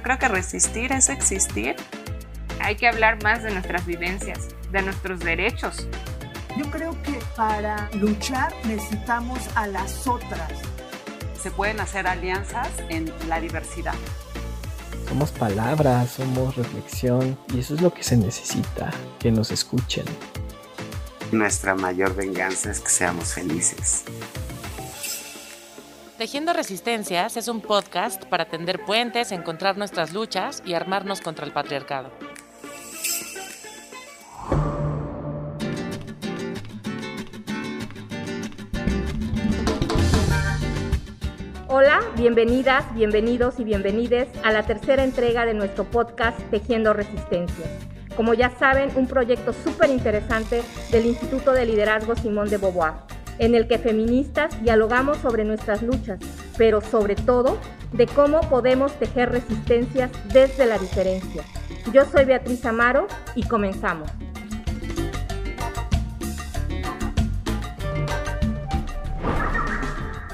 Yo creo que resistir es existir. Hay que hablar más de nuestras vivencias, de nuestros derechos. Yo creo que para luchar necesitamos a las otras. Se pueden hacer alianzas en la diversidad. Somos palabras, somos reflexión y eso es lo que se necesita, que nos escuchen. Nuestra mayor venganza es que seamos felices. Tejiendo Resistencias es un podcast para tender puentes, encontrar nuestras luchas y armarnos contra el patriarcado. Hola, bienvenidas, bienvenidos y bienvenides a la tercera entrega de nuestro podcast Tejiendo Resistencias. Como ya saben, un proyecto súper interesante del Instituto de Liderazgo Simón de Beauvoir en el que feministas dialogamos sobre nuestras luchas, pero sobre todo de cómo podemos tejer resistencias desde la diferencia. Yo soy Beatriz Amaro y comenzamos.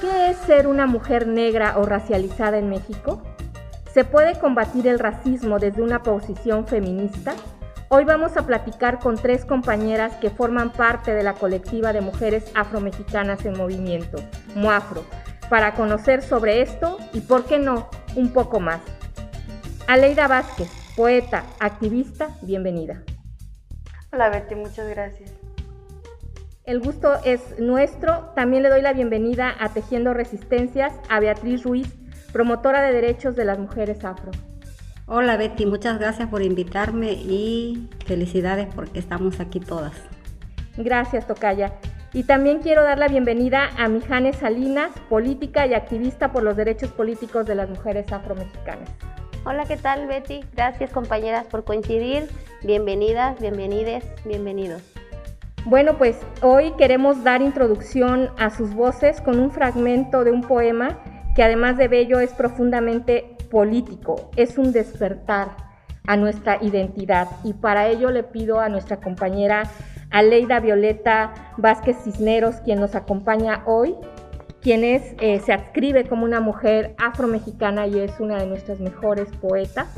¿Qué es ser una mujer negra o racializada en México? ¿Se puede combatir el racismo desde una posición feminista? Hoy vamos a platicar con tres compañeras que forman parte de la colectiva de mujeres afromexicanas en movimiento, MOAFRO, para conocer sobre esto y, por qué no, un poco más. Aleida Vázquez, poeta, activista, bienvenida. Hola Betty, muchas gracias. El gusto es nuestro. También le doy la bienvenida a Tejiendo Resistencias a Beatriz Ruiz, promotora de derechos de las mujeres afro. Hola Betty, muchas gracias por invitarme y felicidades porque estamos aquí todas. Gracias, Tocaya. Y también quiero dar la bienvenida a Mijane Salinas, política y activista por los derechos políticos de las mujeres afromexicanas. Hola, ¿qué tal Betty? Gracias compañeras por coincidir. Bienvenidas, bienvenides, bienvenidos. Bueno, pues hoy queremos dar introducción a sus voces con un fragmento de un poema que además de bello es profundamente político, es un despertar a nuestra identidad y para ello le pido a nuestra compañera Aleida Violeta Vázquez Cisneros, quien nos acompaña hoy, quien es, eh, se adscribe como una mujer afromexicana y es una de nuestras mejores poetas,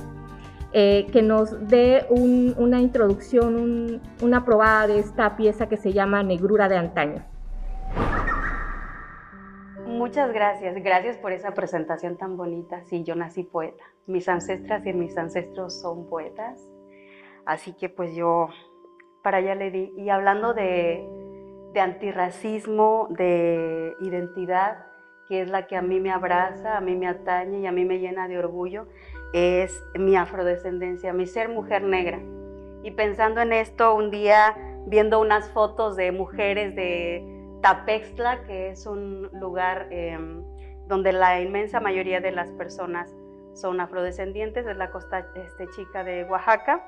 eh, que nos dé una introducción, una probada de esta pieza que se llama Negrura de Antaño. Muchas gracias, gracias por esa presentación tan bonita. Sí, yo nací poeta. Mis ancestras y mis ancestros son poetas. Así que pues yo para allá le di. Y hablando de, de antirracismo, de identidad, que es la que a mí me abraza, a mí me atañe y a mí me llena de orgullo, es mi afrodescendencia, mi ser mujer negra. Y pensando en esto, un día viendo unas fotos de mujeres de Tapextla, que es un lugar em, donde la inmensa mayoría de las personas son afrodescendientes, es la costa este, chica de Oaxaca.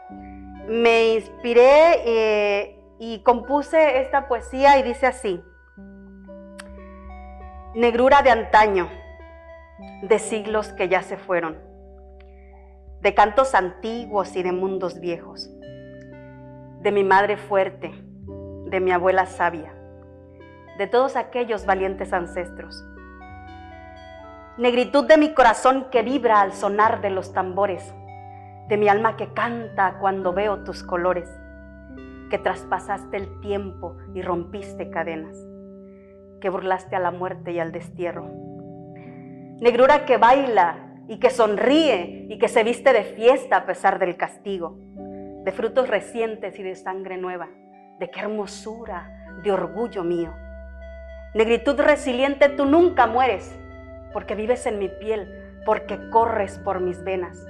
Me inspiré eh, y compuse esta poesía y dice así, negrura de antaño, de siglos que ya se fueron, de cantos antiguos y de mundos viejos, de mi madre fuerte, de mi abuela sabia de todos aquellos valientes ancestros. Negritud de mi corazón que vibra al sonar de los tambores, de mi alma que canta cuando veo tus colores, que traspasaste el tiempo y rompiste cadenas, que burlaste a la muerte y al destierro. Negrura que baila y que sonríe y que se viste de fiesta a pesar del castigo, de frutos recientes y de sangre nueva, de qué hermosura, de orgullo mío. Negritud resiliente, tú nunca mueres, porque vives en mi piel, porque corres por mis venas,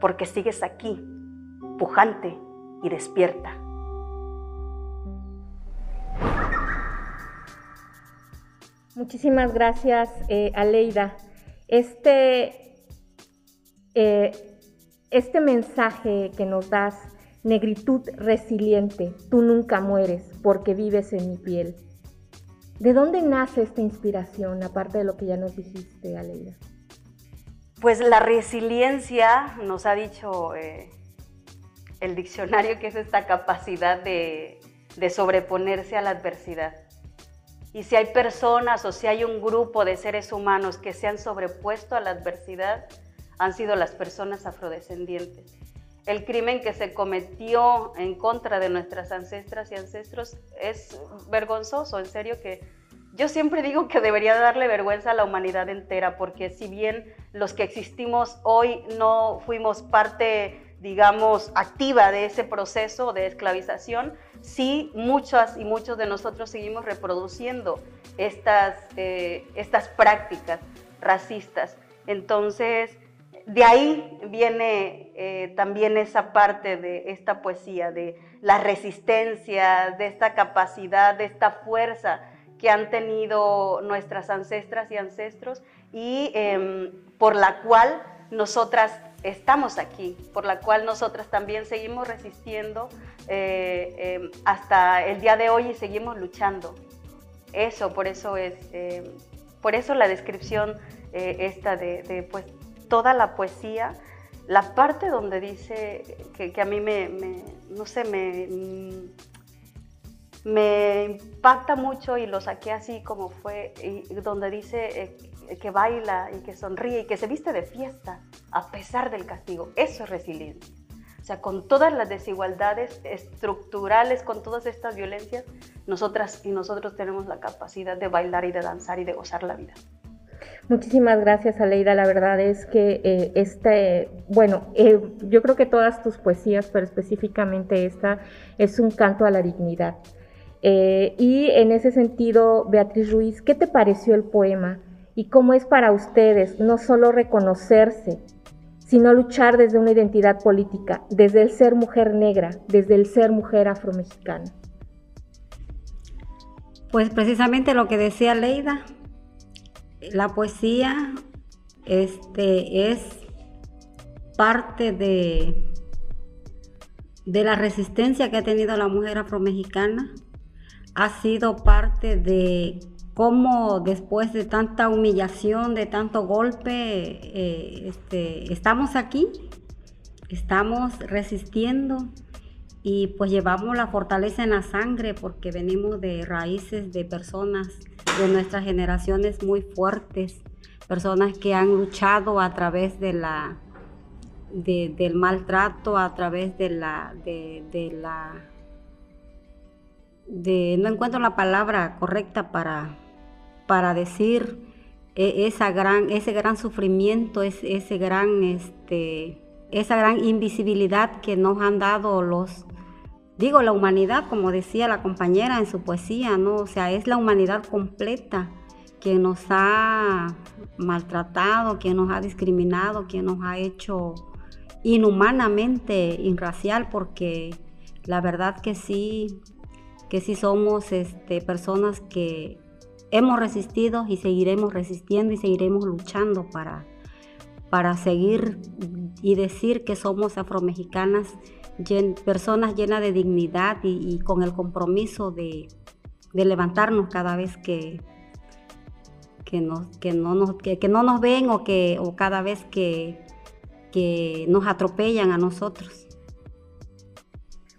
porque sigues aquí, pujante y despierta. Muchísimas gracias, eh, Aleida. Este, eh, este mensaje que nos das, negritud resiliente, tú nunca mueres porque vives en mi piel. ¿De dónde nace esta inspiración, aparte de lo que ya nos dijiste, Aleida? Pues la resiliencia, nos ha dicho eh, el diccionario, que es esta capacidad de, de sobreponerse a la adversidad. Y si hay personas o si hay un grupo de seres humanos que se han sobrepuesto a la adversidad, han sido las personas afrodescendientes. El crimen que se cometió en contra de nuestras ancestras y ancestros es vergonzoso, en serio que yo siempre digo que debería darle vergüenza a la humanidad entera, porque si bien los que existimos hoy no fuimos parte, digamos, activa de ese proceso de esclavización, sí muchas y muchos de nosotros seguimos reproduciendo estas, eh, estas prácticas racistas. Entonces, de ahí viene eh, también esa parte de esta poesía, de la resistencia, de esta capacidad, de esta fuerza que han tenido nuestras ancestras y ancestros y em, por la cual nosotras estamos aquí, por la cual nosotras también seguimos resistiendo eh, em, hasta el día de hoy y seguimos luchando. Eso, por eso es, em, por eso la descripción eh, esta de, pues, toda la poesía, la parte donde dice que, a mí me, no sé, me, me impacta mucho y lo saqué así como fue, donde dice eh, que baila y que sonríe y que se viste de fiesta a pesar del castigo. Eso es resiliencia. O sea, con todas las desigualdades estructurales, con todas estas violencias, nosotras y nosotros tenemos la capacidad de bailar y de danzar y de gozar la vida. Muchísimas gracias, Aleida. La verdad es que eh, este, bueno, eh, yo creo que todas tus poesías, pero específicamente esta, es un canto a la dignidad. Eh, y en ese sentido, Beatriz Ruiz, ¿qué te pareció el poema? ¿Y cómo es para ustedes no solo reconocerse, sino luchar desde una identidad política, desde el ser mujer negra, desde el ser mujer afromexicana? Pues precisamente lo que decía Leida, la poesía este, es parte de, de la resistencia que ha tenido la mujer afromexicana. Ha sido parte de cómo después de tanta humillación, de tanto golpe, eh, este, estamos aquí, estamos resistiendo y pues llevamos la fortaleza en la sangre porque venimos de raíces de personas de nuestras generaciones muy fuertes, personas que han luchado a través de la del maltrato, a través de la de la no encuentro la palabra correcta para, para decir e, esa gran, ese gran sufrimiento, ese, gran, este, esa gran invisibilidad que nos han dado los, digo, la humanidad, como decía la compañera en su poesía, ¿no? O sea, es la humanidad completa que nos ha maltratado, que nos ha discriminado, que nos ha hecho inhumanamente irracial, porque la verdad que sí, que sí somos este, personas que hemos resistido y seguiremos resistiendo y seguiremos luchando para, para seguir y decir que somos afromexicanas, personas llenas de dignidad y, con el compromiso de, levantarnos cada vez que, que, nos, que, no, nos, que, no nos ven o, que, o cada vez que, que nos atropellan a nosotros.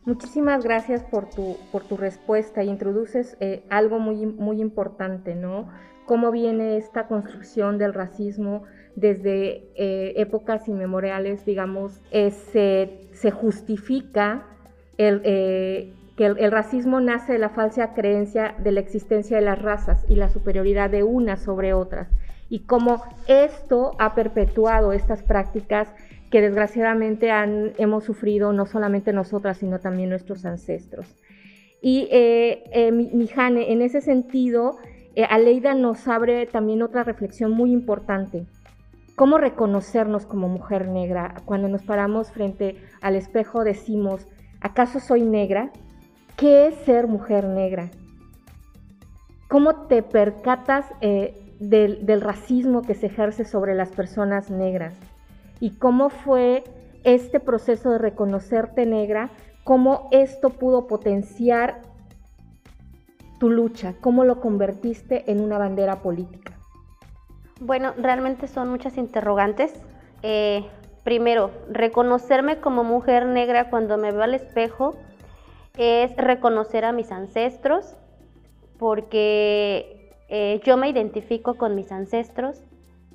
Muchísimas gracias por tu, por tu respuesta. Introduces eh, algo muy, muy importante, ¿no? Cómo viene esta construcción del racismo desde eh, épocas inmemoriales, digamos, eh, se, justifica el, que el, racismo nace de la falsa creencia de la existencia de las razas y la superioridad de unas sobre otras. Y cómo esto ha perpetuado estas prácticas que desgraciadamente han, hemos sufrido no solamente nosotras, sino también nuestros ancestros. Y eh, eh Mijane, en ese sentido, eh, Aleida nos abre también otra reflexión muy importante. ¿Cómo reconocernos como mujer negra? Cuando nos paramos frente al espejo decimos, ¿acaso soy negra? ¿Qué es ser mujer negra? ¿Cómo te percatas eh, del racismo que se ejerce sobre las personas negras? y cómo fue este proceso de reconocerte negra, cómo esto pudo potenciar tu lucha, cómo lo convertiste en una bandera política. Bueno, realmente son muchas interrogantes. Eh, primero, reconocerme como mujer negra cuando me veo al espejo es reconocer a mis ancestros, porque eh, yo me identifico con mis ancestros,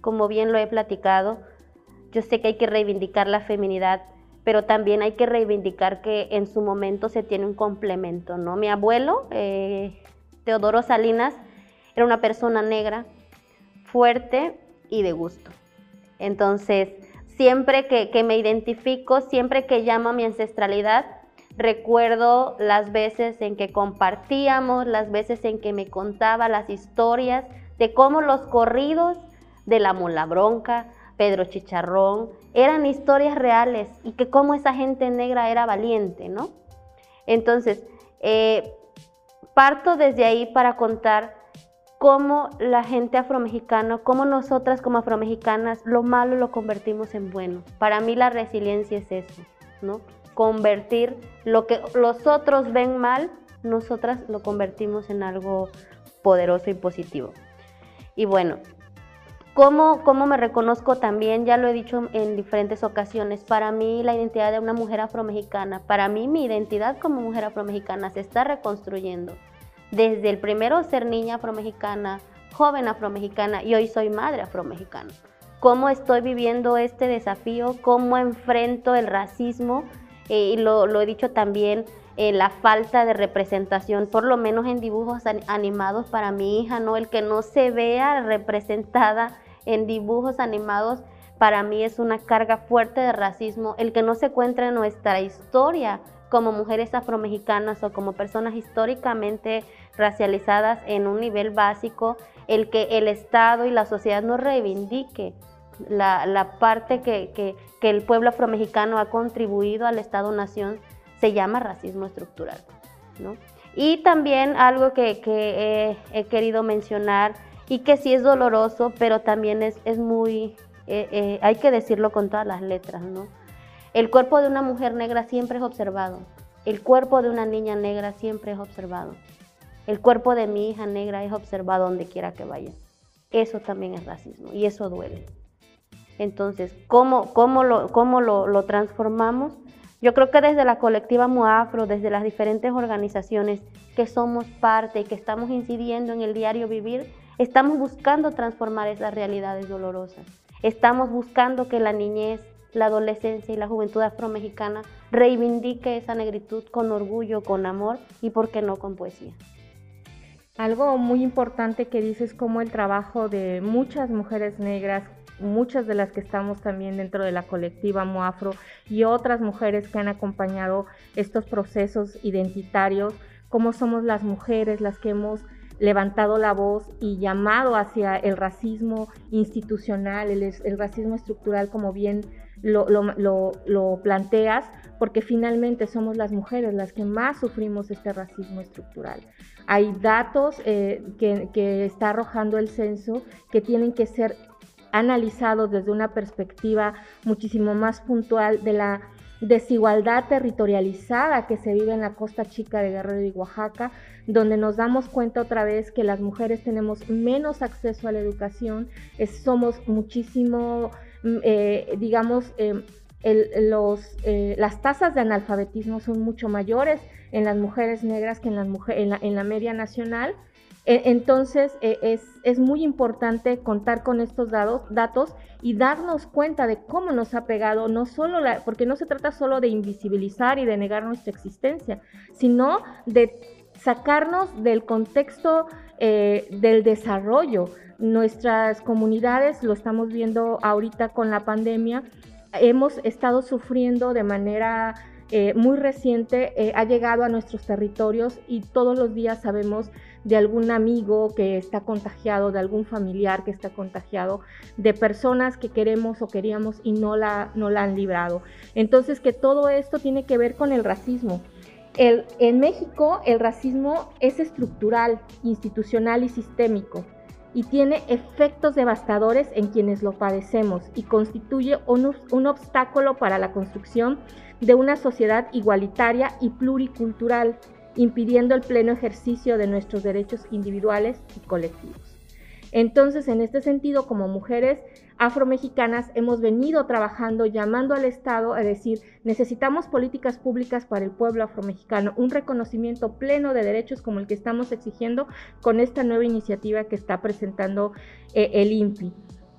como bien lo he platicado yo sé que hay que reivindicar la feminidad, pero también hay que reivindicar que en su momento se tiene un complemento, ¿no? Mi abuelo, eh, Teodoro Salinas, era una persona negra, fuerte y de gusto. Entonces, siempre que, me identifico, siempre que llamo a mi ancestralidad, recuerdo las veces en que compartíamos, las veces en que me contaba las historias de cómo los corridos de la Mula Bronca, Pedro Chicharrón, eran historias reales y que cómo esa gente negra era valiente, ¿no? Entonces, eh, parto desde ahí para contar cómo la gente afromexicana, cómo nosotras como afromexicanas, lo malo lo convertimos en bueno. Para mí la resiliencia es eso, ¿no? Convertir lo que los otros ven mal, nosotras lo convertimos en algo poderoso y positivo. Y bueno, ¿Cómo, ¿Cómo, me reconozco también? Ya lo he dicho en diferentes ocasiones. Para mí la identidad de una mujer afromexicana, para mí mi identidad como mujer afromexicana se está reconstruyendo. Desde el primero ser niña afromexicana, joven afromexicana y hoy soy madre afromexicana. ¿Cómo estoy viviendo este desafío? ¿Cómo enfrento el racismo? Eh, y lo, lo, he dicho también, eh, la falta de representación, por lo menos en dibujos animados para mi hija, ¿no? El que no se vea representada en dibujos animados, para mí es una carga fuerte de racismo. El que no se encuentre en nuestra historia como mujeres afromexicanas o como personas históricamente racializadas en un nivel básico, el que el Estado y la sociedad no reivindique la, parte que, el pueblo afromexicano ha contribuido al Estado-Nación, se llama racismo estructural. Y también algo que, he querido mencionar y que sí es doloroso, pero también es, es muy, eh, eh, hay que decirlo con todas las letras, ¿no? El cuerpo de una mujer negra siempre es observado, el cuerpo de una niña negra siempre es observado, el cuerpo de mi hija negra es observado donde quiera que vaya. Eso también es racismo y eso duele. Entonces, ¿cómo, cómo, lo, cómo lo, lo transformamos? Yo creo que desde la colectiva Moafro, desde las diferentes organizaciones que somos parte y que estamos incidiendo en el diario vivir, Estamos buscando transformar esas realidades dolorosas. Estamos buscando que la niñez, la adolescencia y la juventud afromexicana reivindique esa negritud con orgullo, con amor y, por qué no, con poesía. Algo muy importante que dices como el trabajo de muchas mujeres negras, muchas de las que estamos también dentro de la colectiva Moafro y otras mujeres que han acompañado estos procesos identitarios, cómo somos las mujeres las que hemos levantado la voz y llamado hacia el racismo institucional, el, racismo estructural, como bien lo, planteas, porque finalmente somos las mujeres las que más sufrimos este racismo estructural. Hay datos eh, que está arrojando el censo que tienen que ser analizados desde una perspectiva muchísimo más puntual de la desigualdad territorializada que se vive en la costa chica de Guerrero y Oaxaca, donde nos damos cuenta otra vez que las mujeres tenemos menos acceso a la educación, somos muchísimo, mm, eh, digamos, los, eh, las tasas de analfabetismo son mucho mayores en las mujeres negras que en, las la, en la media nacional entonces e, es, muy importante contar con estos datos y darnos cuenta de cómo nos ha pegado, no solo la, porque no se trata solo de invisibilizar y de negar nuestra existencia, sino de sacarnos del contexto eh, del desarrollo. Nuestras comunidades, lo estamos viendo ahorita con la pandemia, hemos estado sufriendo de manera eh, muy reciente, eh, ha llegado a nuestros territorios y todos los días sabemos de algún amigo que está contagiado, de algún familiar que está contagiado, de personas que queremos o queríamos y no la, no la han librado. Entonces que todo esto tiene que ver con el racismo. El, en México el racismo es estructural, institucional y sistémico y tiene efectos devastadores en quienes lo padecemos y constituye un, un obstáculo para la construcción de una sociedad igualitaria y pluricultural impidiendo el pleno ejercicio de nuestros derechos individuales y colectivos. Entonces, en este sentido, como mujeres afromexicanas, hemos venido trabajando, llamando al Estado a decir, necesitamos políticas públicas para el pueblo afromexicano, un reconocimiento pleno de derechos como el que estamos exigiendo con esta nueva iniciativa que está presentando eh, el INPI.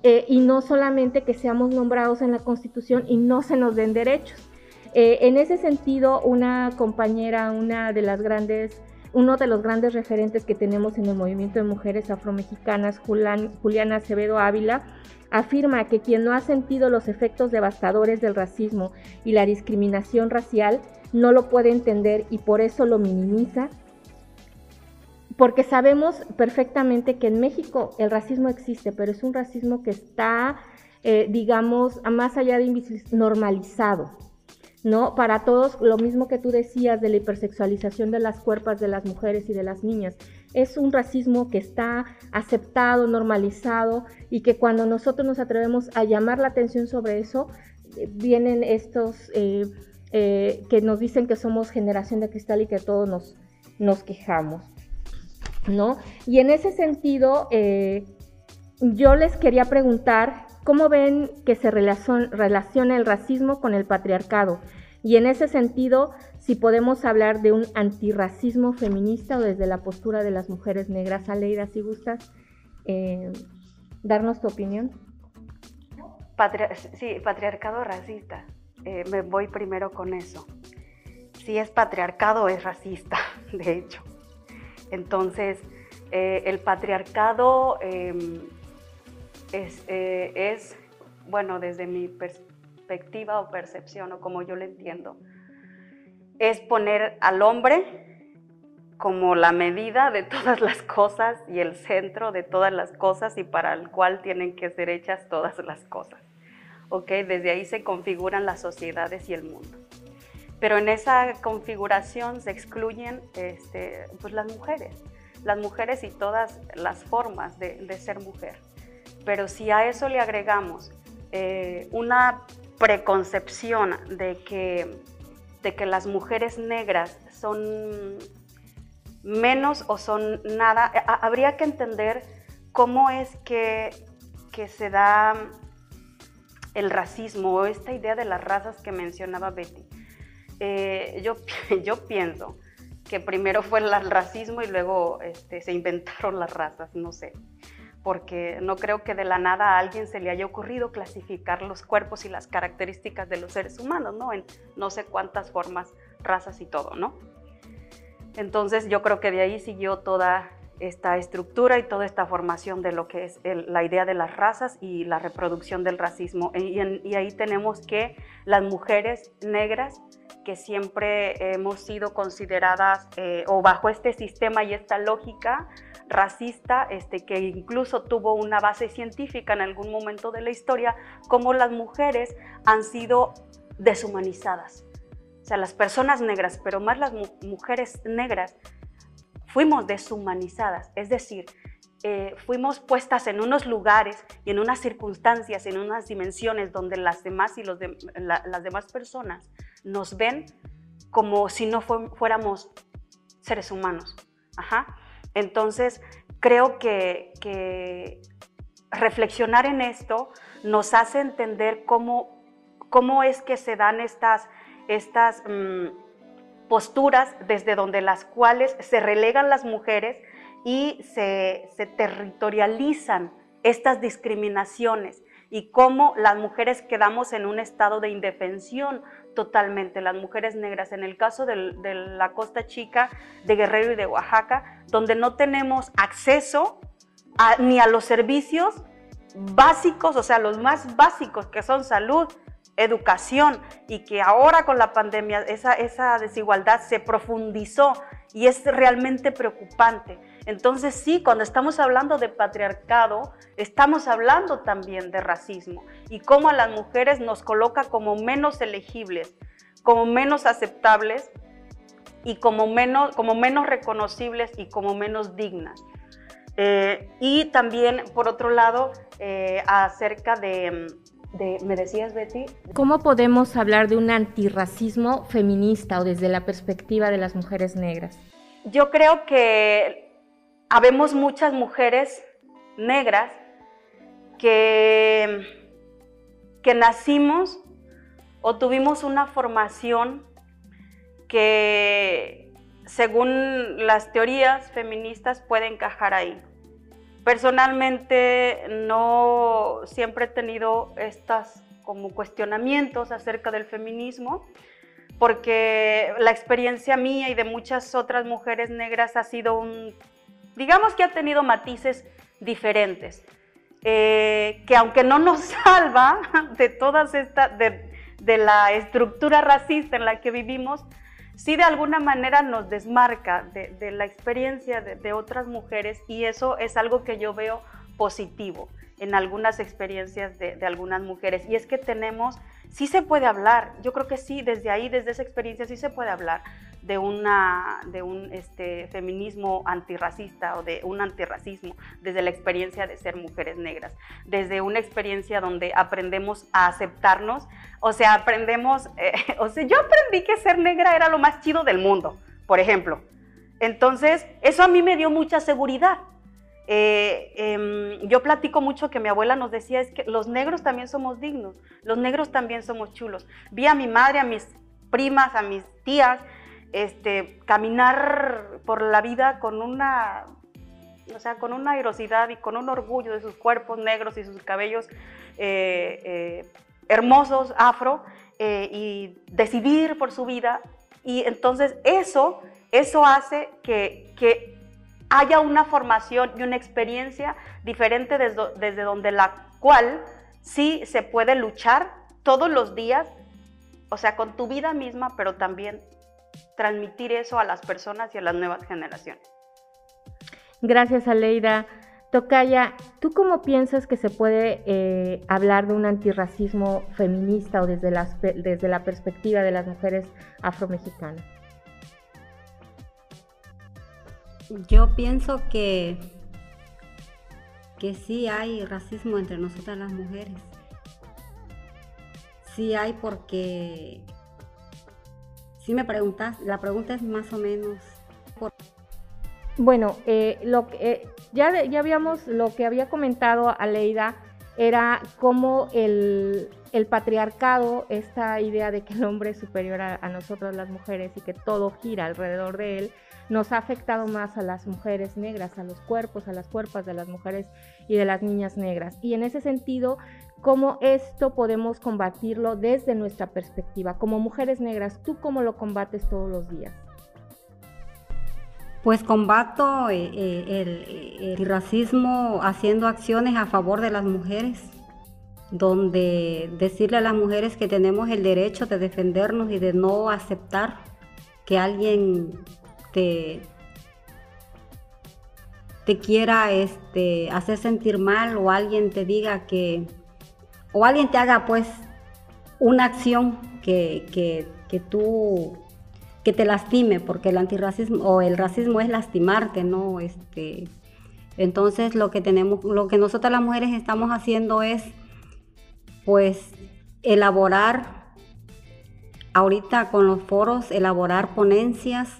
eh, y no solamente que seamos nombrados en la Constitución y no se nos den derechos. Eh, en ese sentido, una compañera, una de las grandes, uno de los grandes referentes que tenemos en el movimiento de mujeres afromexicanas, Juliana Acevedo Ávila, afirma que quien no ha sentido los efectos devastadores del racismo y la discriminación racial no lo puede entender y por eso lo minimiza porque sabemos perfectamente que en México el racismo existe, pero es un racismo que está, eh, digamos, más allá de normalizado. ¿No? Para todos, lo mismo que tú decías de la hipersexualización de las cuerpos de las mujeres y de las niñas, es un racismo que está aceptado, normalizado y que cuando nosotros nos atrevemos a llamar la atención sobre eso, eh, vienen estos eh, que nos dicen que somos generación de cristal y que todos nos, nos quejamos. ¿no? Y en ese sentido, eh, yo les quería preguntar cómo ven que se relaciona el racismo con el patriarcado. Y en ese sentido, si podemos hablar de un antirracismo feminista o desde la postura de las mujeres negras. Aleida, si gustas eh, darnos tu opinión. sí, patriarcado racista. Eh, me voy primero con eso. Si es patriarcado, es racista, de hecho. Entonces, eh, el patriarcado eh, es, bueno, desde mi perspectiva o percepción, o como yo lo entiendo, es poner al hombre como la medida de todas las cosas y el centro de todas las cosas y para el cual tienen que ser hechas todas las cosas. ¿Ok? Desde ahí se configuran las sociedades y el mundo pero en esa configuración se excluyen este, pues las mujeres, las mujeres y todas las formas de, ser mujer. Pero si a eso le agregamos eh, una preconcepción de que, de que las mujeres negras son menos o son nada, habría que entender cómo es que, que se da el racismo o esta idea de las razas que mencionaba Betty. Eh, yo, yo pienso que primero fue el racismo y luego este, se inventaron las razas, no sé, porque no creo que de la nada a alguien se le haya ocurrido clasificar los cuerpos y las características de los seres humanos, ¿no? En no sé cuántas formas, razas y todo, ¿no? Entonces yo creo que de ahí siguió toda esta estructura y toda esta formación de lo que es la idea de las razas y la reproducción del racismo. Y, ahí tenemos que las mujeres negras que siempre hemos sido consideradas eh, o bajo este sistema y esta lógica racista, este, que incluso tuvo una base científica en algún momento de la historia, como las mujeres han sido deshumanizadas. O sea, las personas negras, pero más las mujeres negras, fuimos deshumanizadas. Es decir, eh, fuimos puestas en unos lugares y en unas circunstancias, en unas dimensiones donde las demás y los las demás personas nos ven como si no fuéramos seres humanos. Entonces, creo que, reflexionar en esto nos hace entender cómo, cómo es que se dan estas, estas mm, posturas desde donde las cuales se relegan las mujeres y se, territorializan estas discriminaciones y cómo las mujeres quedamos en un estado de indefensión totalmente, las mujeres negras, en el caso de la Costa Chica, de Guerrero y de Oaxaca, donde no tenemos acceso ni a los servicios básicos, o sea, los más básicos que son salud, educación, y que ahora con la pandemia esa, esa desigualdad se profundizó y es realmente preocupante. Entonces sí, cuando estamos hablando de patriarcado, estamos hablando también de racismo y cómo a las mujeres nos coloca como menos elegibles, como menos aceptables y como menos, como menos reconocibles y como menos dignas. Eh, y también, por otro lado, eh, acerca de, de, ¿me decías, Betty? ¿Cómo podemos hablar de un antirracismo feminista o desde la perspectiva de las mujeres negras? Yo creo que habemos muchas mujeres negras que, que nacimos o tuvimos una formación que según las teorías feministas puede encajar ahí. Personalmente no siempre he tenido estas como cuestionamientos acerca del feminismo, porque la experiencia mía y de muchas otras mujeres negras ha sido un, digamos que ha tenido matices diferentes, eh, que aunque no nos salva de todas estas, de, de la estructura racista en la que vivimos, sí de alguna manera nos desmarca de, la experiencia de, otras mujeres y eso es algo que yo veo positivo en algunas experiencias de, algunas mujeres. Y es que tenemos, sí se puede hablar, yo creo que sí, desde ahí, desde esa experiencia sí se puede hablar de, una, de un este, feminismo antirracista o de un antirracismo desde la experiencia de ser mujeres negras, desde una experiencia donde aprendemos a aceptarnos, o sea, aprendemos, eh, o sea, yo aprendí que ser negra era lo más chido del mundo, por ejemplo. Entonces, eso a mí me dio mucha seguridad. Eh, em, yo platico mucho que mi abuela nos decía es que los negros también somos dignos, los negros también somos chulos. Vi a mi madre, a mis primas, a mis tías, este, caminar por la vida con una, o sea, con una airosidad y con un orgullo de sus cuerpos negros y sus cabellos eh, eh, hermosos, afro, y decidir por su vida. Y entonces eso, eso hace que haya una formación y una experiencia diferente desde, desde donde la cual sí se puede luchar todos los días, o sea, con tu vida misma, pero también transmitir eso a las personas y a las nuevas generaciones. Gracias, Aleida. Tocaya, ¿tú cómo piensas que se puede eh, hablar de un antirracismo feminista o desde, desde la perspectiva de las mujeres afromexicanas? Yo pienso que, que sí hay racismo entre nosotras las mujeres. Sí hay porque si me preguntas, la pregunta es más o menos... Bueno, eh, lo que, eh, ya, ya habíamos, lo que había comentado Aleida era cómo el, patriarcado, esta idea de que el hombre es superior a, a nosotros las mujeres y que todo gira alrededor de él, nos ha afectado más a las mujeres negras, a los cuerpos, a las cuerpas de las mujeres y de las niñas negras. Y en ese sentido, cómo esto podemos combatirlo desde nuestra perspectiva. Como mujeres negras, ¿tú cómo lo combates todos los días? Pues combato eh, eh, el, racismo haciendo acciones a favor de las mujeres, donde decirle a las mujeres que tenemos el derecho de defendernos y de no aceptar que alguien te, quiera este, hacer sentir mal o alguien te diga que, o alguien te haga pues una acción que, que, tú que te lastime, porque el antirracismo o el racismo es lastimarte, ¿no? Este, entonces lo que tenemos, lo que nosotras las mujeres estamos haciendo es pues elaborar ahorita con los foros, elaborar ponencias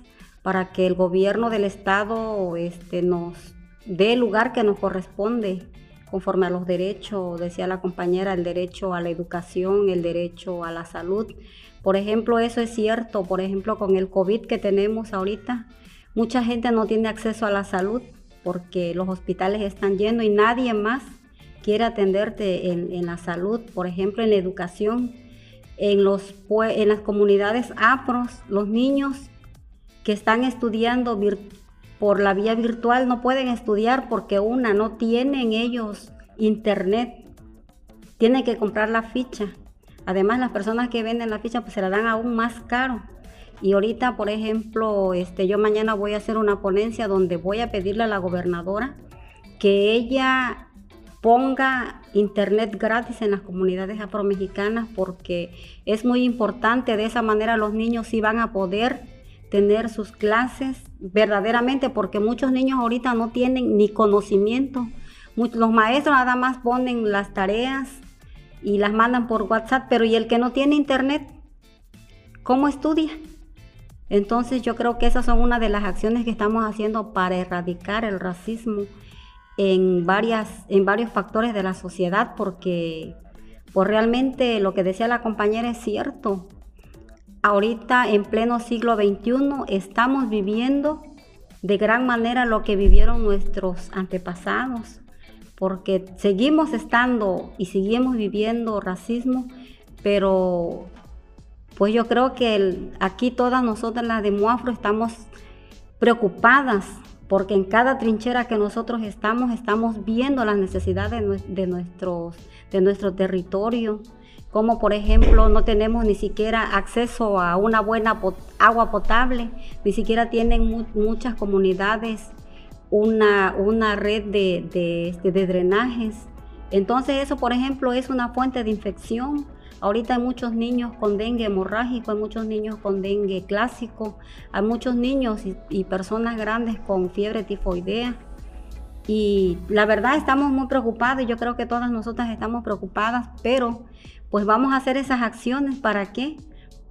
para que el gobierno del estado este, nos dé el lugar que nos corresponde conforme a los derechos, decía la compañera, el derecho a la educación, el derecho a la salud. Por ejemplo, eso es cierto, por ejemplo, con el COVID que tenemos ahorita, mucha gente no tiene acceso a la salud porque los hospitales están llenos y nadie más quiere atenderte en, la salud, por ejemplo, en la educación, en, los, en las comunidades afros, los niños que están estudiando por la vía virtual no pueden estudiar porque una, no tienen ellos internet, tienen que comprar la ficha. Además, las personas que venden la ficha pues se la dan aún más caro. Y ahorita, por ejemplo, este, yo mañana voy a hacer una ponencia donde voy a pedirle a la gobernadora que ella ponga internet gratis en las comunidades afromexicanas porque es muy importante, de esa manera los niños sí van a poder tener sus clases verdaderamente, porque muchos niños ahorita no tienen ni conocimiento. Los maestros nada más ponen las tareas y las mandan por WhatsApp, pero ¿y el que no tiene internet? ¿Cómo estudia? Entonces yo creo que esas son una de las acciones que estamos haciendo para erradicar el racismo en, varias, en varios factores de la sociedad, porque pues realmente lo que decía la compañera es cierto ahorita en pleno siglo XXI estamos viviendo de gran manera lo que vivieron nuestros antepasados, porque seguimos estando y seguimos viviendo racismo, pero pues yo creo que aquí todas nosotras las de Muafro estamos preocupadas porque en cada trinchera que nosotros estamos estamos viendo las necesidades de, nuestros, de nuestro territorio, como por ejemplo no tenemos ni siquiera acceso a una buena agua potable, ni siquiera tienen muchas comunidades una, una red de, de, de drenajes. Entonces eso, por ejemplo, es una fuente de infección. Ahorita hay muchos niños con dengue hemorrágico, hay muchos niños con dengue clásico, hay muchos niños y, y, personas grandes con fiebre tifoidea. Y la verdad estamos muy preocupados yo creo que todas nosotras estamos preocupadas, pero pues vamos a hacer esas acciones para qué?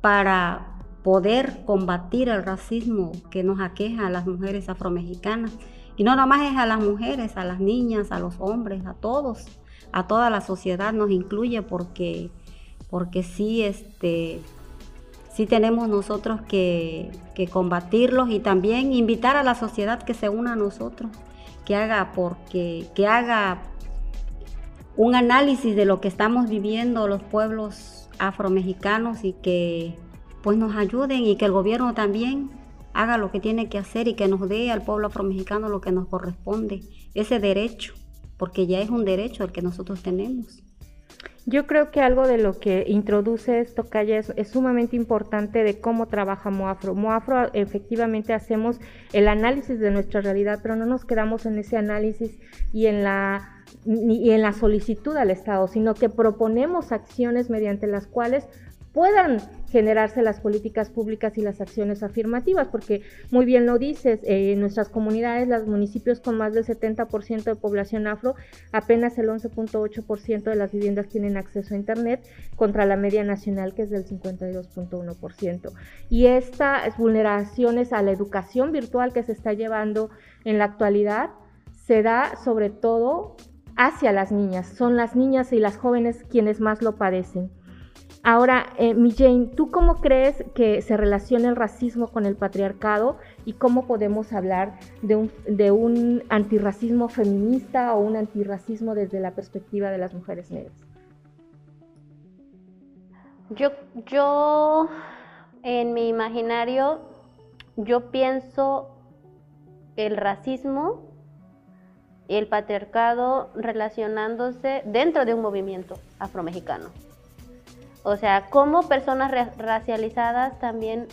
Para poder combatir el racismo que nos aqueja a las mujeres afromexicanas. Y no nada más es a las mujeres, a las niñas, a los hombres, a todos, a toda la sociedad nos incluye porque, porque sí, este, sí tenemos nosotros que, que combatirlos y también invitar a la sociedad que se una a nosotros, que haga, porque, que haga un análisis de lo que estamos viviendo los pueblos afromexicanos y que pues nos ayuden y que el gobierno también haga lo que tiene que hacer y que nos dé al pueblo afromexicano lo que nos corresponde, ese derecho, porque ya es un derecho el que nosotros tenemos. Yo creo que algo de lo que introduce esto, Calla, es, es, sumamente importante de cómo trabaja Moafro. Moafro efectivamente hacemos el análisis de nuestra realidad, pero no nos quedamos en ese análisis y en la, y en la solicitud al Estado, sino que proponemos acciones mediante las cuales puedan generarse las políticas públicas y las acciones afirmativas, porque muy bien lo dices, eh, en nuestras comunidades, los municipios con más del 70% de población afro, apenas el 11.8% de las viviendas tienen acceso a Internet, contra la media nacional que es del 52.1%. Y estas vulneraciones a la educación virtual que se está llevando en la actualidad se da sobre todo hacia las niñas. Son las niñas y las jóvenes quienes más lo padecen. Ahora, eh, mi Jane, ¿tú cómo crees que se relaciona el racismo con el patriarcado y cómo podemos hablar de un, antirracismo feminista o un antirracismo desde la perspectiva de las mujeres negras? Yo, yo en mi imaginario, yo pienso el racismo y el patriarcado relacionándose dentro de un movimiento afromexicano. O sea, como personas racializadas también,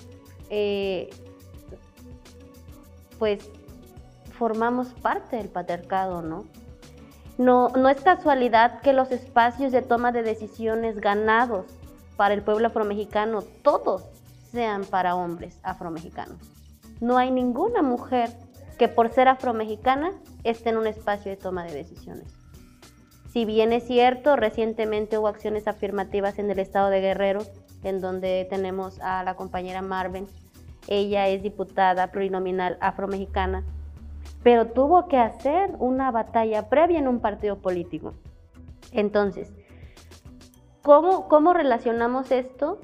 eh, pues, formamos parte del patriarcado, ¿no? ¿no? No es casualidad que los espacios de toma de decisiones ganados para el pueblo afromexicano, todos sean para hombres afromexicanos. No hay ninguna mujer que por ser afromexicana esté en un espacio de toma de decisiones. Si bien es cierto, recientemente hubo acciones afirmativas en el estado de Guerrero, en donde tenemos a la compañera Marvin. Ella es diputada plurinominal afromexicana, pero tuvo que hacer una batalla previa en un partido político. Entonces, ¿cómo, cómo relacionamos esto?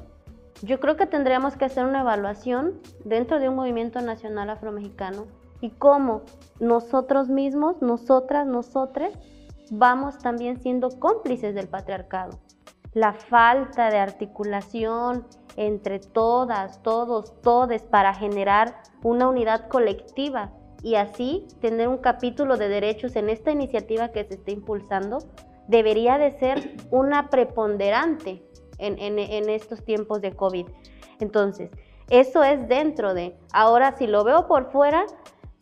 Yo creo que tendríamos que hacer una evaluación dentro de un movimiento nacional afromexicano y cómo nosotros mismos, nosotras, nosotres, vamos también siendo cómplices del patriarcado. La falta de articulación entre todas, todos, todes para generar una unidad colectiva y así tener un capítulo de derechos en esta iniciativa que se está impulsando debería de ser una preponderante en, en estos tiempos de COVID. Entonces, eso es dentro de, ahora si lo veo por fuera,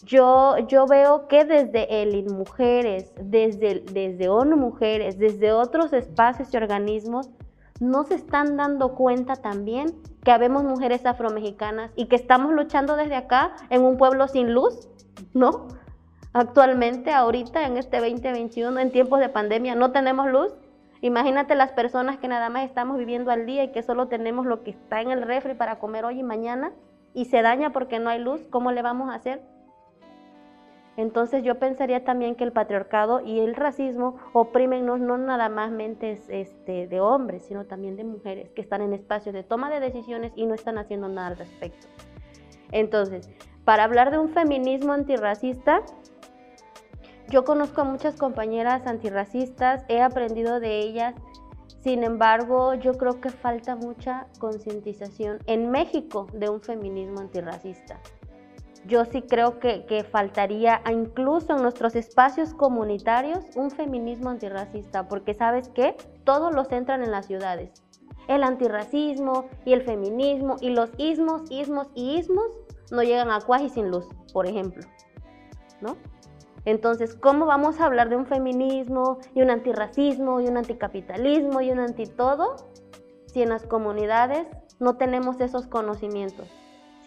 yo, yo veo que desde el Mujeres, desde, desde ONU Mujeres, desde otros espacios y organismos, no se están dando cuenta también que habemos mujeres afromexicanas y que estamos luchando desde acá en un pueblo sin luz, ¿no? Actualmente, ahorita, en este 2021, en tiempos de pandemia, no tenemos luz. Imagínate las personas que nada más estamos viviendo al día y que solo tenemos lo que está en el refri para comer hoy y mañana y se daña porque no hay luz, ¿cómo le vamos a hacer? Entonces yo pensaría también que el patriarcado y el racismo oprimen no, nada más mentes este, de hombres, sino también de mujeres que están en espacios de toma de decisiones y no están haciendo nada al respecto. Entonces, para hablar de un feminismo antirracista, yo conozco a muchas compañeras antirracistas, he aprendido de ellas, sin embargo, yo creo que falta mucha concientización en México de un feminismo antirracista. Yo sí creo que, faltaría incluso en nuestros espacios comunitarios un feminismo antirracista, porque sabes qué, todos los entran en las ciudades. El antirracismo y el feminismo y los ismos, ismos y ismos no llegan a Cuaji sin luz, por ejemplo. ¿No? Entonces, ¿cómo vamos a hablar de un feminismo y un antirracismo y un anticapitalismo y un antitodo si en las comunidades no tenemos esos conocimientos?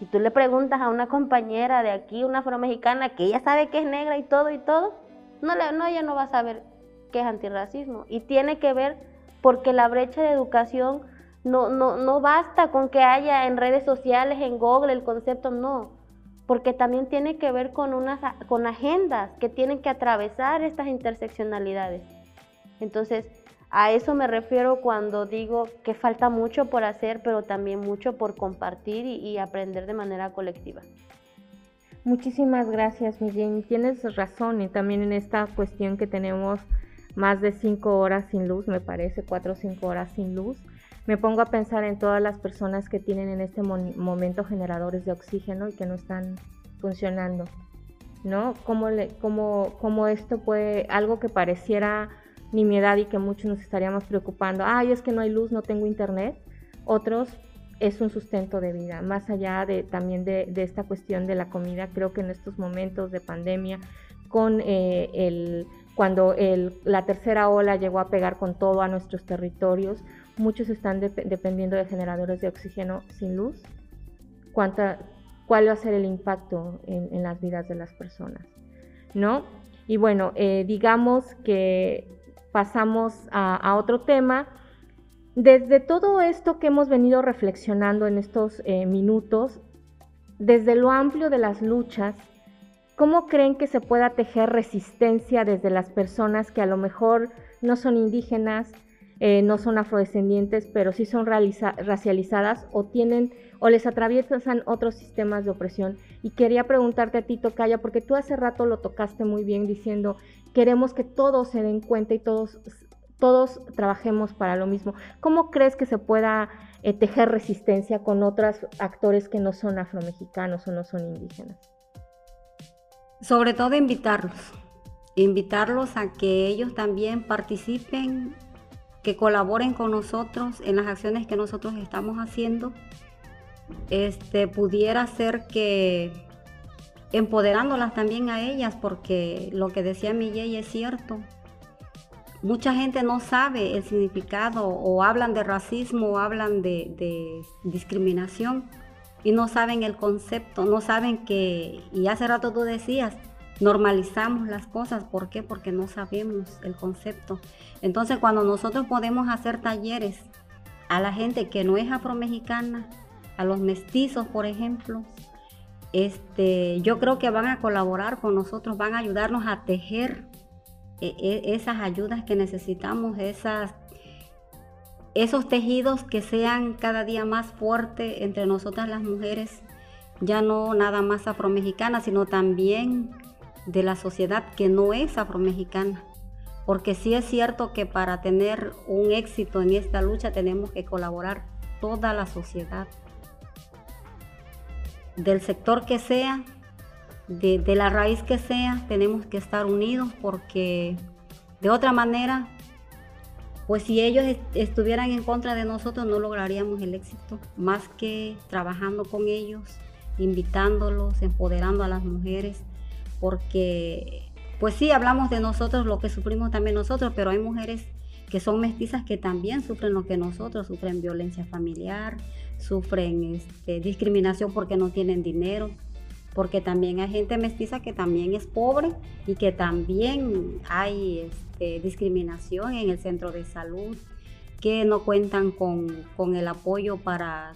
Si tú le preguntas a una compañera de aquí, una afromexicana, que ella sabe que es negra y todo y todo, no, le, no ella no va a saber qué es antirracismo. Y tiene que ver porque la brecha de educación no, no, no basta con que haya en redes sociales, en Google, el concepto, no porque también tiene que ver con, unas, con agendas que tienen que atravesar estas interseccionalidades. Entonces, a eso me refiero cuando digo que falta mucho por hacer, pero también mucho por compartir y, aprender de manera colectiva. Muchísimas gracias, Miguel. Tienes razón y también en esta cuestión que tenemos más de cinco horas sin luz, me parece, cuatro o cinco horas sin luz. Me pongo a pensar en todas las personas que tienen en este momento generadores de oxígeno y que no están funcionando, ¿no? ¿Cómo, le, cómo, cómo esto puede, algo que pareciera nimiedad y que muchos nos estaríamos preocupando, ay, es que no hay luz, no tengo internet, otros es un sustento de vida, más allá de también de, esta cuestión de la comida, creo que en estos momentos de pandemia, con eh, el, cuando la tercera ola llegó a pegar con todo a nuestros territorios, muchos están dependiendo de generadores de oxígeno sin luz. ¿Cuánta, ¿Cuál va a ser el impacto en, las vidas de las personas? ¿No? Y bueno, eh, digamos que pasamos a, otro tema. Desde todo esto que hemos venido reflexionando en estos eh, minutos, desde lo amplio de las luchas, ¿cómo creen que se pueda tejer resistencia desde las personas que a lo mejor no son indígenas, eh, no son afrodescendientes, pero sí son racializadas o tienen o les atraviesan otros sistemas de opresión. Y quería preguntarte a ti, Tocaya, porque tú hace rato lo tocaste muy bien diciendo, queremos que todos se den cuenta y todos, todos trabajemos para lo mismo. ¿Cómo crees que se pueda eh, tejer resistencia con otros actores que no son afromexicanos o no son indígenas? Sobre todo invitarlos, invitarlos a que ellos también participen que colaboren con nosotros en las acciones que nosotros estamos haciendo, este, pudiera ser que empoderándolas también a ellas, porque lo que decía Miguel es cierto. Mucha gente no sabe el significado o hablan de racismo o hablan de, de discriminación y no saben el concepto, no saben que, y hace rato tú decías, normalizamos las cosas. ¿Por qué? Porque no sabemos el concepto. Entonces, cuando nosotros podemos hacer talleres a la gente que no es afromexicana, a los mestizos, por ejemplo, este, yo creo que van a colaborar con nosotros, van a ayudarnos a tejer eh, eh, esas ayudas que necesitamos, esos tejidos que sean cada día más fuertes entre nosotras las mujeres, ya no nada más afromexicanas, sino también de la sociedad que no es afromexicana. Porque sí es cierto que para tener un éxito en esta lucha tenemos que colaborar toda la sociedad. Del sector que sea, de, la raíz que sea, tenemos que estar unidos porque de otra manera, pues si ellos estuvieran en contra de nosotros no lograríamos el éxito, más que trabajando con ellos, invitándolos, empoderando a las mujeres porque pues sí, hablamos de nosotros, lo que sufrimos también nosotros, pero hay mujeres que son mestizas que también sufren lo que nosotros, sufren violencia familiar, sufren este, discriminación porque no tienen dinero, porque también hay gente mestiza que también es pobre y que también hay este, discriminación en el centro de salud, que no cuentan con, el apoyo para,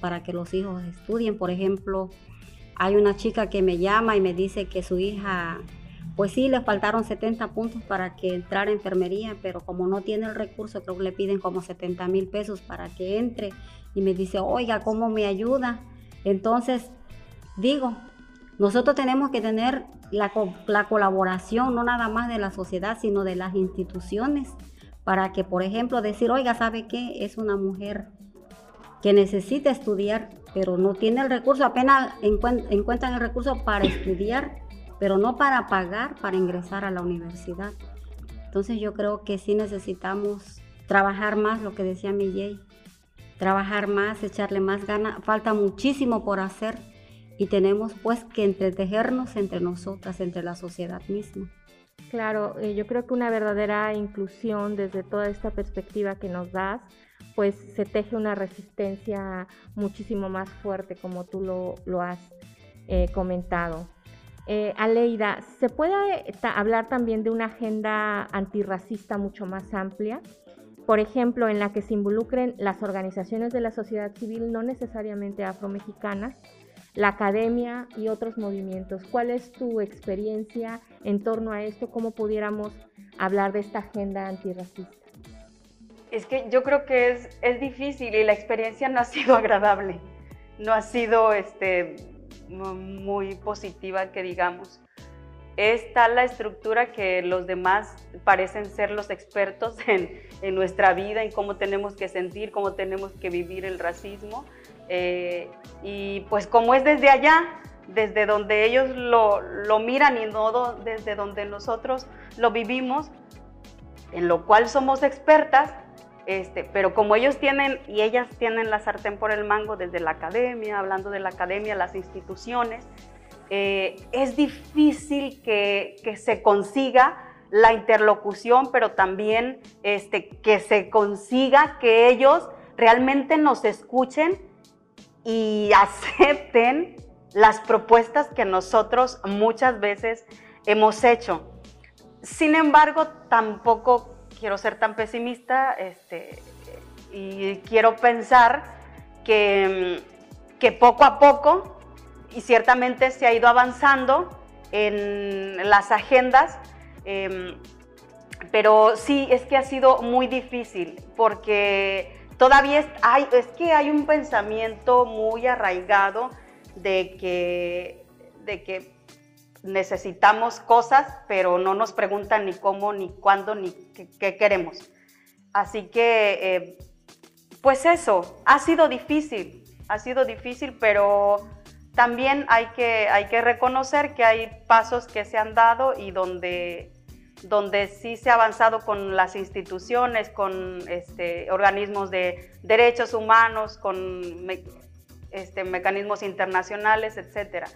para que los hijos estudien. Por ejemplo, hay una chica que me llama y me dice que su hija, pues sí, le faltaron 70 puntos para que entrara a enfermería, pero como no tiene el recurso, creo que le piden como 70 mil pesos para que entre. Y me dice, oiga, ¿cómo me ayuda? Entonces, digo, Nosotros tenemos que tener la, la colaboración no nada más de la sociedad, sino de las instituciones, para que, por ejemplo, decir, oiga, ¿sabe qué? Es una mujer que necesita estudiar, pero no tiene el recurso, apenas encuentran el recurso para estudiar, pero no para pagar para ingresar a la universidad. Entonces yo creo que sí necesitamos trabajar más, lo que decía Milley, trabajar más, echarle más ganas. Falta muchísimo por hacer y tenemos pues que entretejernos entre nosotras, entre la sociedad misma. Claro, eh, yo creo que una verdadera inclusión desde toda esta perspectiva que nos das, pues se teje una resistencia muchísimo más fuerte, como tú lo, has eh, comentado. Eh, Aleida, ¿se puede hablar también de una agenda antirracista mucho más amplia? Por ejemplo, en la que se involucren las organizaciones de la sociedad civil, no necesariamente afromexicanas, la academia y otros movimientos. ¿Cuál es tu experiencia en torno a esto? ¿Cómo pudiéramos hablar de esta agenda antirracista? Es que yo creo que es, es difícil y la experiencia no ha sido agradable, no ha sido este, muy positiva que digamos. Es tal la estructura que los demás parecen ser los expertos en, nuestra vida, en cómo tenemos que sentir, cómo tenemos que vivir el racismo. Eh, y pues como es desde allá, desde donde ellos lo, miran y no desde donde nosotros lo vivimos, en lo cual somos expertas, este, pero como ellos tienen y ellas tienen la sartén por el mango desde la academia, hablando de la academia, las instituciones, eh, es difícil que, se consiga la interlocución, pero también este, que se consiga que ellos realmente nos escuchen y acepten las propuestas que nosotros muchas veces hemos hecho. Sin embargo, tampoco quiero ser tan pesimista este, y quiero pensar que poco a poco, y ciertamente se ha ido avanzando en las agendas, em, pero sí es que ha sido muy difícil porque todavía hay, es que hay un pensamiento muy arraigado de que, de que necesitamos cosas, pero no nos preguntan ni cómo, ni cuándo, ni qué, queremos. Así que, eh, pues eso, ha sido difícil, ha sido difícil, pero también hay que, hay que reconocer que hay pasos que se han dado y donde, donde sí se ha avanzado con las instituciones, con este, organismos de derechos humanos, con este, mecanismos internacionales, etcétera.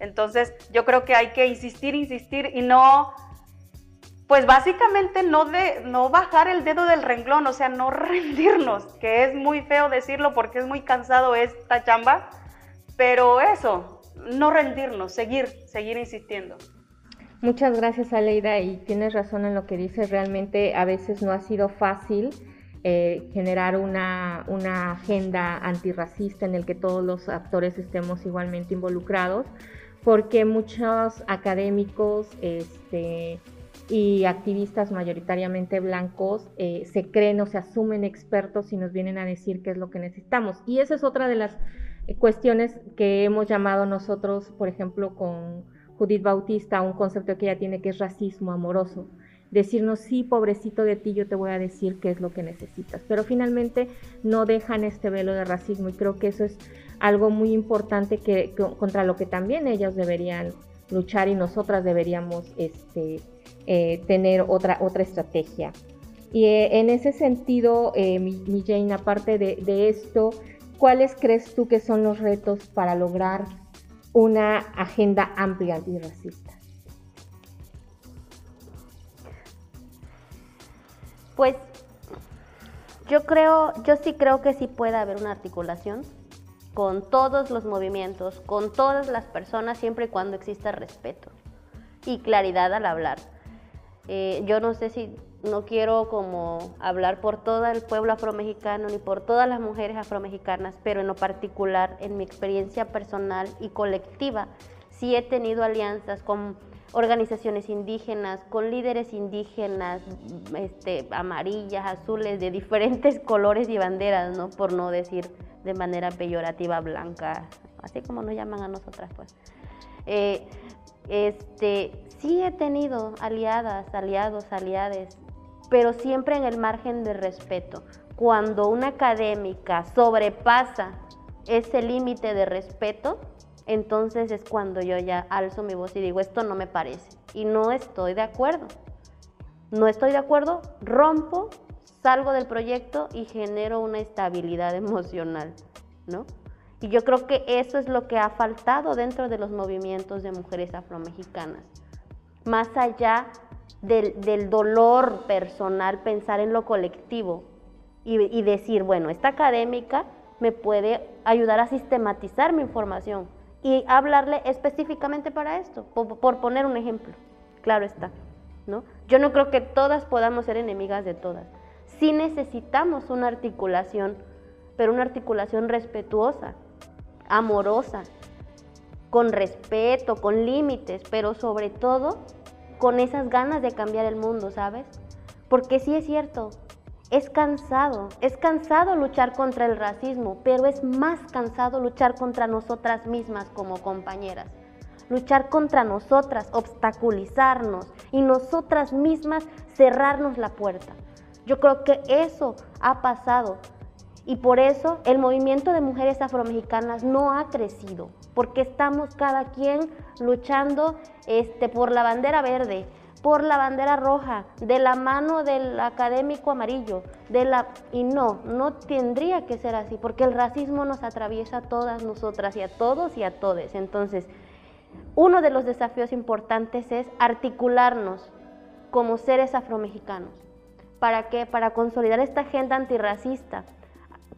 Entonces, yo creo que hay que insistir, insistir y no, pues básicamente no, de, no bajar el dedo del renglón, o sea, no rendirnos, que es muy feo decirlo porque es muy cansado esta chamba, pero eso, no rendirnos, seguir, seguir insistiendo. Muchas gracias, Aleida, y tienes razón en lo que dices, realmente a veces no ha sido fácil. Eh, generar una, una agenda antirracista en el que todos los actores estemos igualmente involucrados, porque muchos académicos este, y activistas mayoritariamente blancos eh, se creen o se asumen expertos y nos vienen a decir qué es lo que necesitamos. Y esa es otra de las cuestiones que hemos llamado nosotros, por ejemplo, con Judith Bautista, un concepto que ella tiene que es racismo amoroso decirnos, sí, pobrecito de ti, yo te voy a decir qué es lo que necesitas. Pero finalmente no dejan este velo de racismo y creo que eso es algo muy importante que, contra lo que también ellos deberían luchar y nosotras deberíamos este, eh, tener otra, otra estrategia. Y eh, en ese sentido, eh, mi, Jane, aparte de, de esto, ¿cuáles crees tú que son los retos para lograr una agenda amplia antirracista? Pues yo creo, yo sí creo que sí puede haber una articulación con todos los movimientos, con todas las personas, siempre y cuando exista respeto y claridad al hablar. Eh, yo no sé si no quiero como hablar por todo el pueblo afromexicano ni por todas las mujeres afromexicanas, pero en lo particular, en mi experiencia personal y colectiva, sí he tenido alianzas con organizaciones indígenas, con líderes indígenas, este, amarillas, azules, de diferentes colores y banderas, ¿no? Por no decir de manera peyorativa blanca, así como nos llaman a nosotras, pues. Eh, este, sí he tenido aliadas, aliados, aliades, pero siempre en el margen de respeto. Cuando una académica sobrepasa ese límite de respeto, entonces es cuando yo ya alzo mi voz y digo, esto no me parece y no estoy de acuerdo. No estoy de acuerdo, rompo, salgo del proyecto y genero una estabilidad emocional, ¿no? Y yo creo que eso es lo que ha faltado dentro de los movimientos de mujeres afromexicanas. Más allá del, dolor personal, pensar en lo colectivo y, decir, bueno, esta académica me puede ayudar a sistematizar mi información, y hablarle específicamente para esto, por, poner un ejemplo. Claro está, ¿no? Yo no creo que todas podamos ser enemigas de todas. Sí necesitamos una articulación, pero una articulación respetuosa, amorosa, con respeto, con límites, pero sobre todo con esas ganas de cambiar el mundo, ¿sabes? Porque sí es cierto, es cansado, es cansado luchar contra el racismo, pero es más cansado luchar contra nosotras mismas como compañeras. Luchar contra nosotras, obstaculizarnos y nosotras mismas cerrarnos la puerta. Yo creo que eso ha pasado y por eso el movimiento de mujeres afromexicanas no ha crecido, porque estamos cada quien luchando este, por la bandera verde, por la bandera roja, de la mano del académico amarillo, de la y no, no tendría que ser así, porque el racismo nos atraviesa a todas nosotras y a todos y a todes. Entonces, uno de los desafíos importantes es articularnos como seres afromexicanos. ¿Para qué? Para consolidar esta agenda antirracista,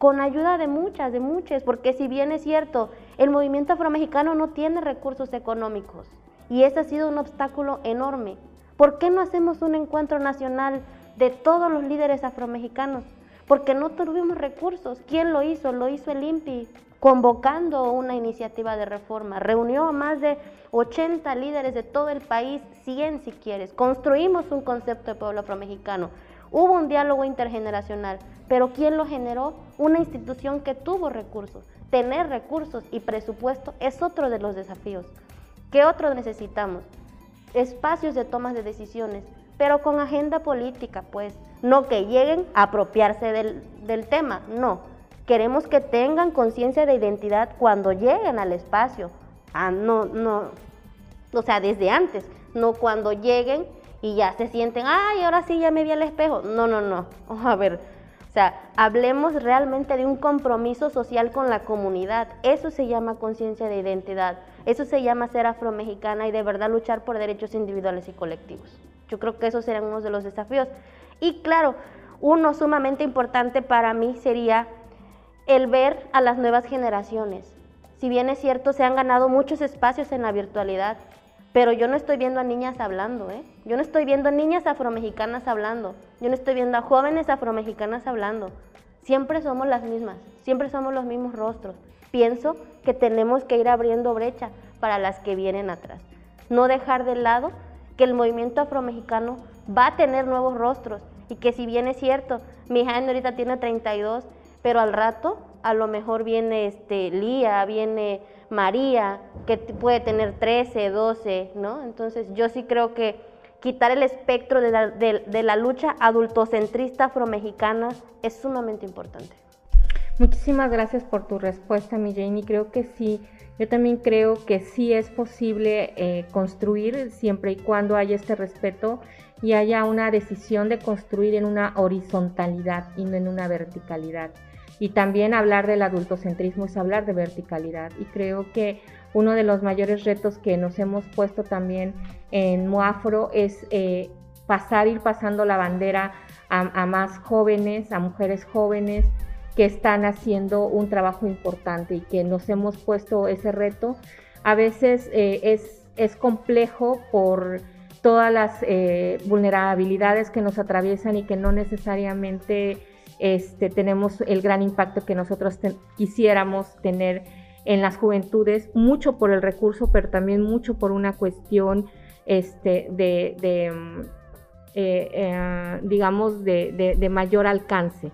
con ayuda de muchas, de muchas, porque si bien es cierto, el movimiento afromexicano no tiene recursos económicos y ese ha sido un obstáculo enorme. ¿Por qué no hacemos un encuentro nacional de todos los líderes afromexicanos? Porque no tuvimos recursos. ¿Quién lo hizo? Lo hizo el INPI, convocando una iniciativa de reforma. Reunió a más de 80 líderes de todo el país, 100 si quieres. Construimos un concepto de pueblo afromexicano. Hubo un diálogo intergeneracional, pero ¿quién lo generó? Una institución que tuvo recursos. Tener recursos y presupuesto es otro de los desafíos. ¿Qué otro necesitamos? espacios de tomas de decisiones, pero con agenda política, pues, no que lleguen a apropiarse del, tema, no. Queremos que tengan conciencia de identidad cuando lleguen al espacio. Ah, no, no, o sea, desde antes, no cuando lleguen y ya se sienten, ay, ahora sí ya me vi al espejo. No, no, no. A ver, o sea, hablemos realmente de un compromiso social con la comunidad. Eso se llama conciencia de identidad. Eso se llama ser afromexicana y de verdad luchar por derechos individuales y colectivos. Yo creo que esos serán unos de los desafíos. Y claro, uno sumamente importante para mí sería el ver a las nuevas generaciones. Si bien es cierto, se han ganado muchos espacios en la virtualidad, pero yo no estoy viendo a niñas hablando, ¿eh? Yo no estoy viendo a niñas afromexicanas hablando. Yo no estoy viendo a jóvenes afromexicanas hablando. Siempre somos las mismas, siempre somos los mismos rostros. Pienso que tenemos que ir abriendo brecha para las que vienen atrás. No dejar de lado que el movimiento afromexicano va a tener nuevos rostros y que si bien es cierto, mi hija ahorita tiene 32, pero al rato a lo mejor viene este, Lía, viene María, que puede tener 13, 12, ¿no? Entonces yo sí creo que quitar el espectro de la, de, la lucha adultocentrista afromexicana es sumamente importante. Muchísimas gracias por tu respuesta, mi Jane, creo que sí, yo también creo que sí es posible eh, construir siempre y cuando haya este respeto y haya una decisión de construir en una horizontalidad y no en una verticalidad. Y también hablar del adultocentrismo es hablar de verticalidad. Y creo que uno de los mayores retos que nos hemos puesto también en Moafro es eh, pasar, ir pasando la bandera a, más jóvenes, a mujeres jóvenes que están haciendo un trabajo importante y que nos hemos puesto ese reto. A veces eh, es, es complejo por todas las eh, vulnerabilidades que nos atraviesan y que no necesariamente este, tenemos el gran impacto que nosotros quisiéramos tener en las juventudes, mucho por el recurso, pero también mucho por una cuestión este, de, mm, eh, eh, digamos, de, mayor alcance.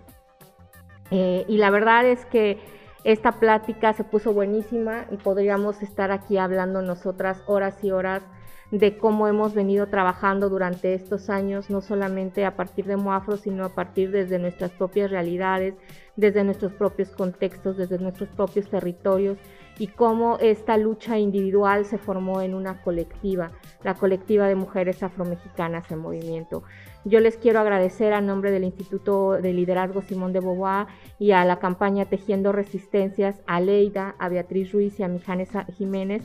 Eh, y la verdad es que Esta plática se puso buenísima y podríamos estar aquí hablando nosotras horas y horas de cómo hemos venido trabajando durante estos años, no solamente a partir de Moafro, sino a partir desde nuestras propias realidades, desde nuestros propios contextos, desde nuestros propios territorios y cómo esta lucha individual se formó en una colectiva, la colectiva de mujeres afromexicanas en movimiento. Yo les quiero agradecer a nombre del Instituto de Liderazgo Simón de Beauvoir y a la campaña Tejiendo Resistencias, a Leida, a Beatriz Ruiz y a Mijanes Jiménez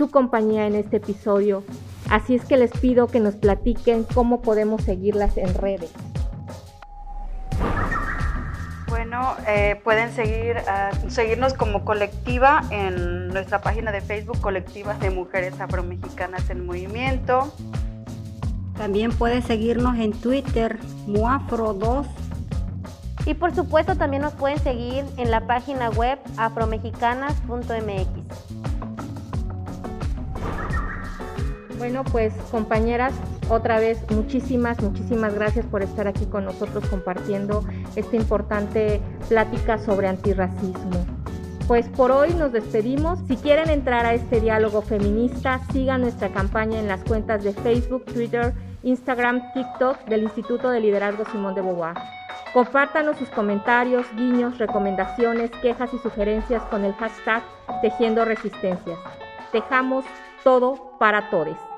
su compañía en este episodio. Así es que les pido que nos platiquen cómo podemos seguirlas en redes. Bueno, eh, pueden seguir, ah, seguirnos como colectiva en nuestra página de Facebook, Colectivas de Mujeres Afromexicanas en Movimiento. También pueden seguirnos en Twitter, Muafro2. Y por supuesto también nos pueden seguir en la página web afromexicanas.mx. Bueno, pues compañeras, otra vez muchísimas, muchísimas gracias por estar aquí con nosotros compartiendo esta importante plática sobre antirracismo. Pues por hoy nos despedimos. Si quieren entrar a este diálogo feminista, sigan nuestra campaña en las cuentas de Facebook, Twitter, Instagram, TikTok del Instituto de Liderazgo Simón de Beauvoir. Compártanos sus comentarios, guiños, recomendaciones, quejas y sugerencias con el hashtag Tejiendo Resistencias. Tejamos todo para todos.